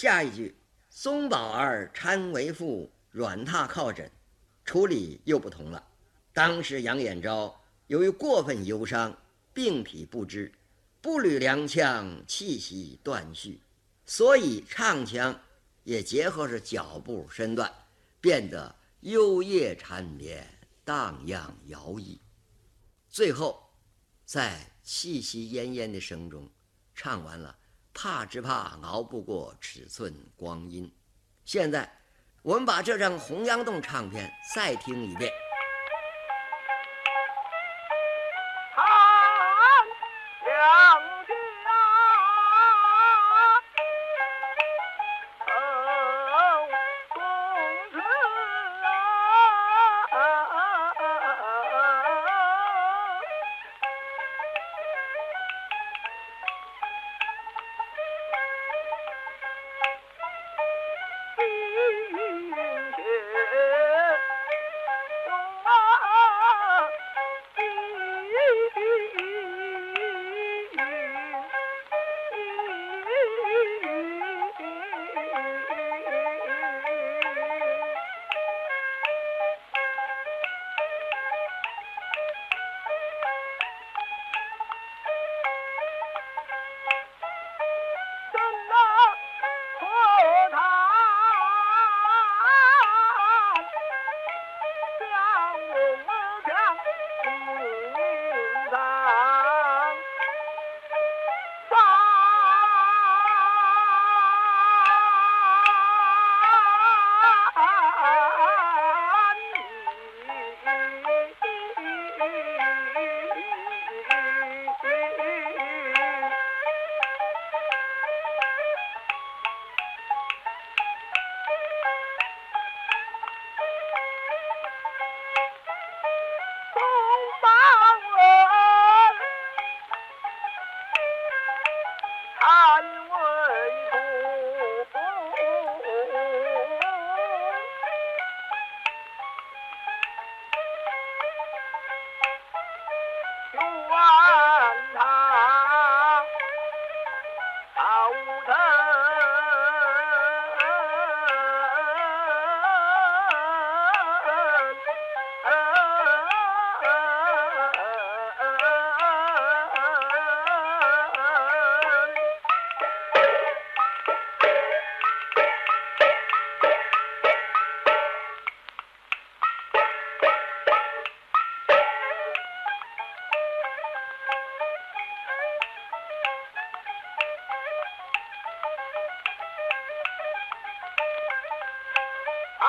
下一句“松宝儿搀为父，软榻靠枕”，处理又不同了。当时杨延昭由于过分忧伤，病体不支，步履踉跄，气息断续，所以唱腔也结合着脚步身段，变得幽咽缠绵，荡漾摇曳。最后，在气息奄奄的声中，唱完了“怕只怕熬不过尺寸光阴”。现在，我们把这张《洪崖洞》唱片再听一遍。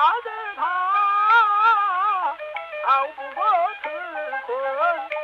怕得他熬不过此困。